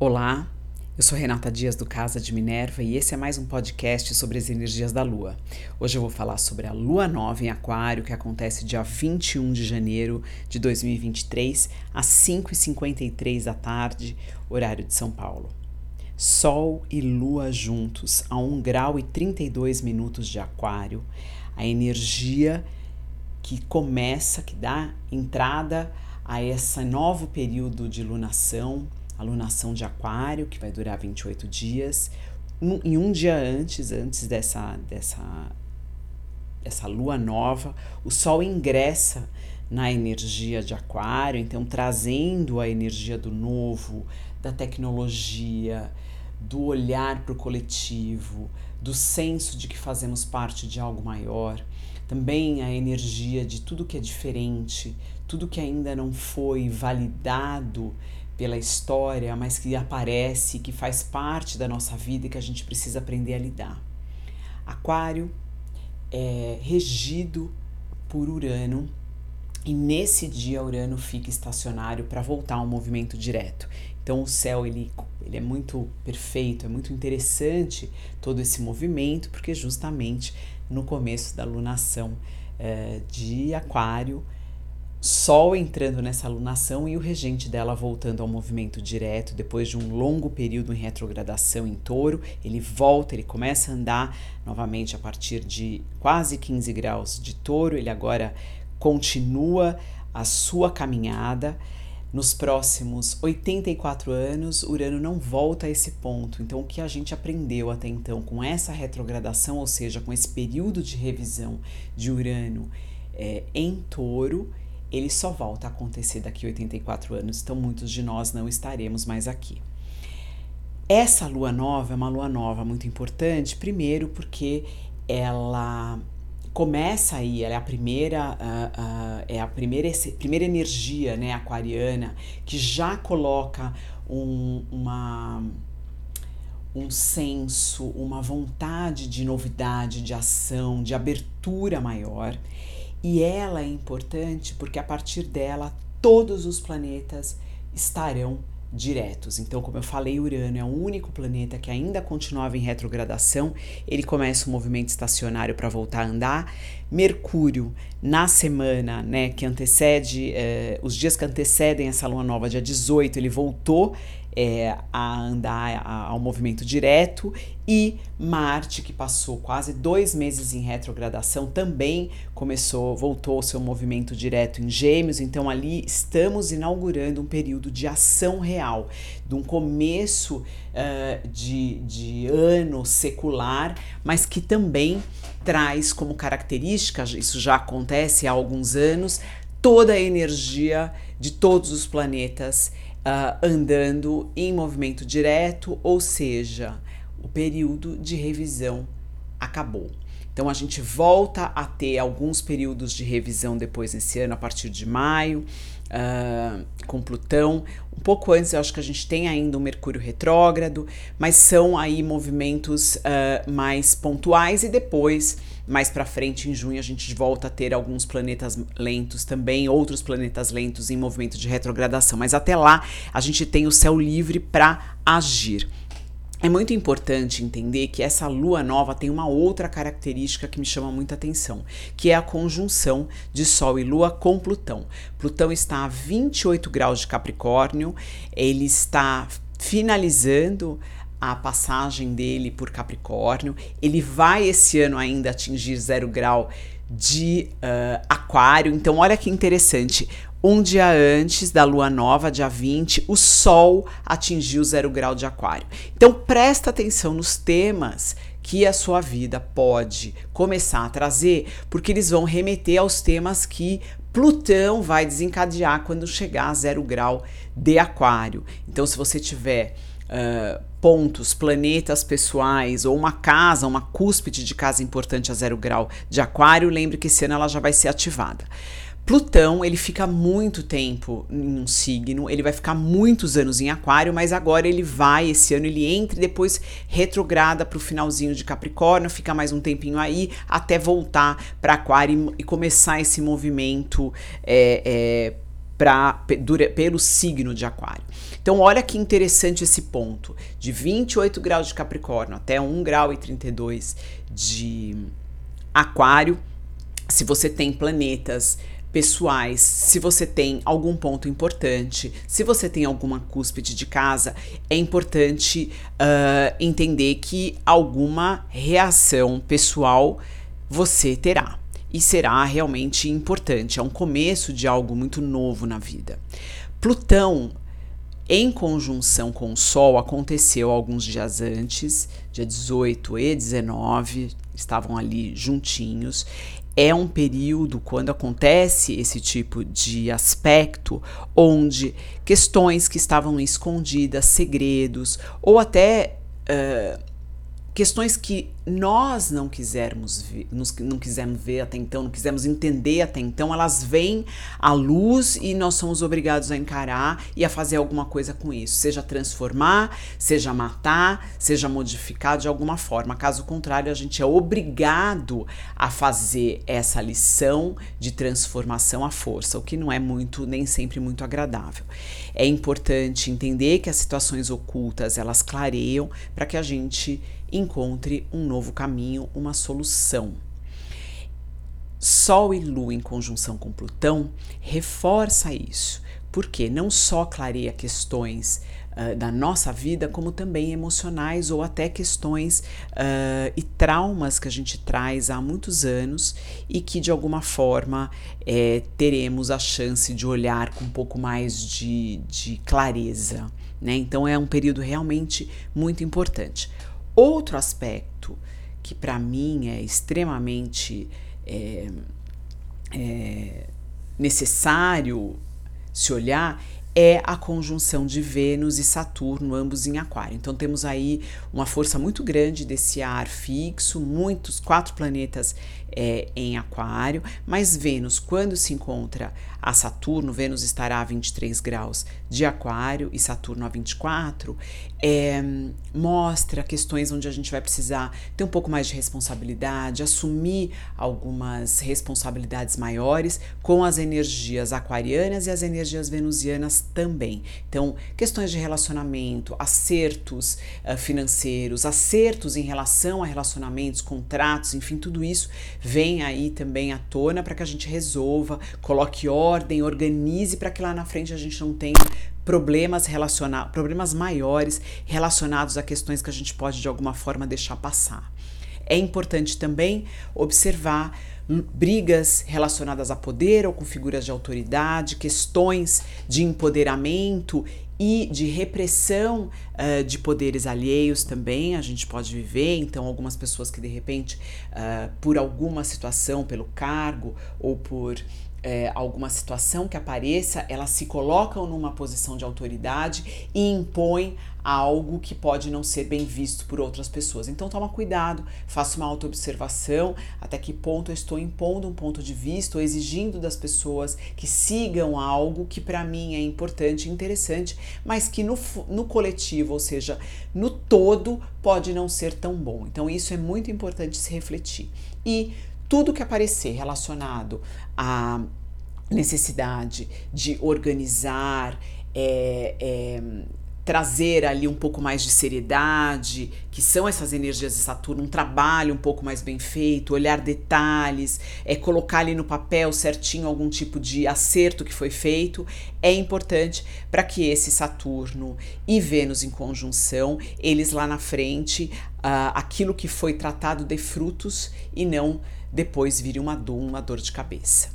Olá, eu sou Renata Dias do Casa de Minerva e esse é mais um podcast sobre as energias da Lua. Hoje eu vou falar sobre a Lua Nova em Aquário, que acontece dia 21 de janeiro de 2023, às 5h53 da tarde, horário de São Paulo. Sol e Lua juntos, a 1 grau e 32 minutos de Aquário, a energia que começa, que dá entrada a esse novo período de lunação a de Aquário, que vai durar 28 dias. Um, e um dia antes, antes dessa, dessa, dessa lua nova, o Sol ingressa na energia de Aquário, então trazendo a energia do novo, da tecnologia, do olhar para o coletivo, do senso de que fazemos parte de algo maior, também a energia de tudo que é diferente, tudo que ainda não foi validado pela história, mas que aparece, que faz parte da nossa vida e que a gente precisa aprender a lidar. Aquário é regido por Urano e nesse dia Urano fica estacionário para voltar ao movimento direto. Então o céu ele, ele é muito perfeito, é muito interessante todo esse movimento, porque justamente no começo da lunação é, de Aquário Sol entrando nessa alunação e o regente dela voltando ao movimento direto depois de um longo período em retrogradação em touro. Ele volta, ele começa a andar novamente a partir de quase 15 graus de touro. Ele agora continua a sua caminhada. Nos próximos 84 anos, Urano não volta a esse ponto. Então, o que a gente aprendeu até então com essa retrogradação, ou seja, com esse período de revisão de Urano é, em touro, ele só volta a acontecer daqui a 84 anos, então muitos de nós não estaremos mais aqui. Essa lua nova é uma lua nova muito importante, primeiro porque ela começa aí, ela é a primeira, uh, uh, é a primeira, primeira energia né, aquariana que já coloca um, uma, um senso, uma vontade de novidade, de ação, de abertura maior. E ela é importante porque a partir dela todos os planetas estarão diretos. Então, como eu falei, Urano é o único planeta que ainda continuava em retrogradação. Ele começa o movimento estacionário para voltar a andar. Mercúrio, na semana né, que antecede, eh, os dias que antecedem essa lua nova, dia 18, ele voltou é, a andar a, ao movimento direto, e Marte, que passou quase dois meses em retrogradação, também começou, voltou ao seu movimento direto em Gêmeos. Então, ali estamos inaugurando um período de ação real, de um começo uh, de, de ano secular, mas que também traz como característica, isso já acontece há alguns anos, toda a energia de todos os planetas uh, andando em movimento direto, ou seja, o período de revisão acabou. Então a gente volta a ter alguns períodos de revisão depois nesse ano, a partir de maio, uh, com Plutão. Um pouco antes, eu acho que a gente tem ainda o Mercúrio retrógrado, mas são aí movimentos uh, mais pontuais e depois mais para frente, em junho, a gente volta a ter alguns planetas lentos também, outros planetas lentos em movimento de retrogradação. Mas até lá, a gente tem o céu livre para agir. É muito importante entender que essa lua nova tem uma outra característica que me chama muita atenção, que é a conjunção de Sol e Lua com Plutão. Plutão está a 28 graus de Capricórnio, ele está finalizando a passagem dele por Capricórnio. Ele vai esse ano ainda atingir zero grau de uh, Aquário. Então, olha que interessante. Um dia antes da lua nova, dia 20, o Sol atingiu zero grau de Aquário. Então, presta atenção nos temas que a sua vida pode começar a trazer, porque eles vão remeter aos temas que Plutão vai desencadear quando chegar a zero grau de Aquário. Então, se você tiver uh, pontos, planetas pessoais ou uma casa, uma cúspide de casa importante a zero grau de aquário, lembre que esse ano ela já vai ser ativada. Plutão, ele fica muito tempo em um signo, ele vai ficar muitos anos em aquário, mas agora ele vai, esse ano ele entra e depois retrograda para o finalzinho de Capricórnio, fica mais um tempinho aí, até voltar para aquário e, e, começar esse movimento é, é, pra, pelo signo de aquário. Então, olha que interessante esse ponto. De 28 graus de Capricórnio até 1 grau e 32 de Aquário, se você tem planetas pessoais, se você tem algum ponto importante, se você tem alguma cúspide de casa, é importante uh, entender que alguma reação pessoal você terá. E será realmente importante, é um começo de algo muito novo na vida. Plutão, em conjunção com o Sol, aconteceu alguns dias antes, dia 18 e 19, estavam ali juntinhos. É um período quando acontece esse tipo de aspecto onde questões que estavam escondidas, segredos ou até uh, questões que nós não quisermos ver, não quisemos ver até então, não quisemos entender até então, elas vêm à luz e nós somos obrigados a encarar e a fazer alguma coisa com isso, seja transformar, seja matar, seja modificar de alguma forma. Caso contrário, a gente é obrigado a fazer essa lição de transformação à força, o que não é muito nem sempre muito agradável. É importante entender que as situações ocultas, elas clareiam para que a gente encontre um novo caminho, uma solução. Sol e Lua em conjunção com Plutão reforça isso, porque não só clareia questões uh, da nossa vida, como também emocionais ou até questões uh, e traumas que a gente traz há muitos anos e que de alguma forma é, teremos a chance de olhar com um pouco mais de, de clareza. Né? Então é um período realmente muito importante. Outro aspecto que para mim é extremamente é, é, necessário se olhar é a conjunção de Vênus e Saturno, ambos em Aquário. Então temos aí uma força muito grande desse ar fixo, muitos quatro planetas é, em Aquário, mas Vênus, quando se encontra a Saturno, Vênus estará a 23 graus de Aquário e Saturno a 24, é, mostra questões onde a gente vai precisar ter um pouco mais de responsabilidade, assumir algumas responsabilidades maiores com as energias aquarianas e as energias venusianas também. Então, questões de relacionamento, acertos uh, financeiros, acertos em relação a relacionamentos, contratos, enfim, tudo isso vem aí também à tona para que a gente resolva, coloque ordem, organize para que lá na frente a gente não tenha problemas relacionados, problemas maiores relacionados a questões que a gente pode de alguma forma deixar passar. É importante também observar brigas relacionadas a poder ou com figuras de autoridade, questões de empoderamento e de repressão uh, de poderes alheios também a gente pode viver. Então, algumas pessoas que de repente, uh, por alguma situação, pelo cargo ou por é, alguma situação que apareça, elas se colocam numa posição de autoridade e impõem algo que pode não ser bem visto por outras pessoas. Então toma cuidado, faça uma autoobservação, até que ponto eu estou impondo um ponto de vista ou exigindo das pessoas que sigam algo que para mim é importante e interessante, mas que no, no coletivo, ou seja, no todo, pode não ser tão bom. Então isso é muito importante se refletir. E tudo que aparecer relacionado à necessidade de organizar, é, é, trazer ali um pouco mais de seriedade, que são essas energias de Saturno, um trabalho um pouco mais bem feito, olhar detalhes, é colocar ali no papel certinho algum tipo de acerto que foi feito, é importante para que esse Saturno e Vênus em conjunção, eles lá na frente, uh, aquilo que foi tratado dê frutos e não depois vire uma dor, uma dor de cabeça.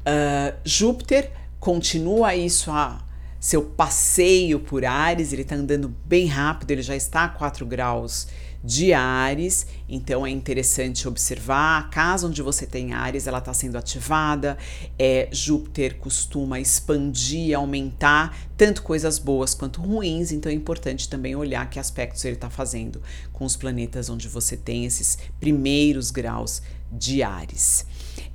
Uh, Júpiter continua isso a seu passeio por Ares, ele está andando bem rápido, ele já está a 4 graus de Ares, então é interessante observar a casa onde você tem Ares, ela está sendo ativada. É, Júpiter costuma expandir, aumentar tanto coisas boas quanto ruins, então é importante também olhar que aspectos ele está fazendo com os planetas onde você tem esses primeiros graus de Ares.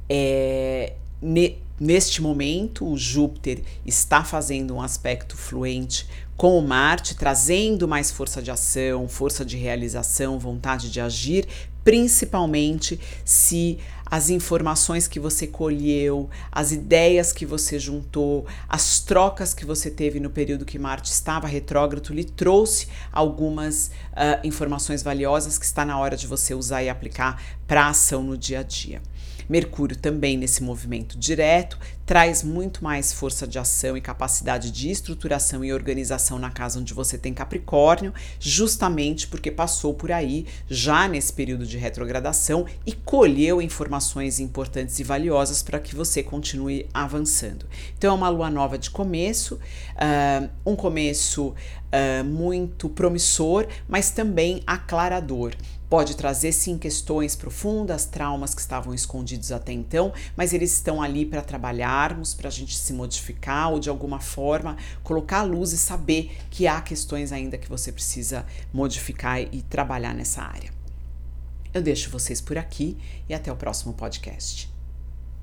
É, ne, neste momento, o Júpiter está fazendo um aspecto fluente com o Marte, trazendo mais força de ação, força de realização, vontade de agir, principalmente se as informações que você colheu, as ideias que você juntou, as trocas que você teve no período que Marte estava retrógrado, lhe trouxe algumas uh, informações valiosas que está na hora de você usar e aplicar para ação no dia a dia. Mercúrio também nesse movimento direto traz muito mais força de ação e capacidade de estruturação e organização na casa onde você tem Capricórnio, justamente porque passou por aí já nesse período de retrogradação e colheu informações importantes e valiosas para que você continue avançando. Então é uma lua nova de começo, uh, um começo uh, muito promissor, mas também aclarador. Pode trazer sim questões profundas, traumas que estavam escondidos até então, mas eles estão ali para trabalharmos, para a gente se modificar ou de alguma forma colocar a luz e saber que há questões ainda que você precisa modificar e trabalhar nessa área. Eu deixo vocês por aqui e até o próximo podcast.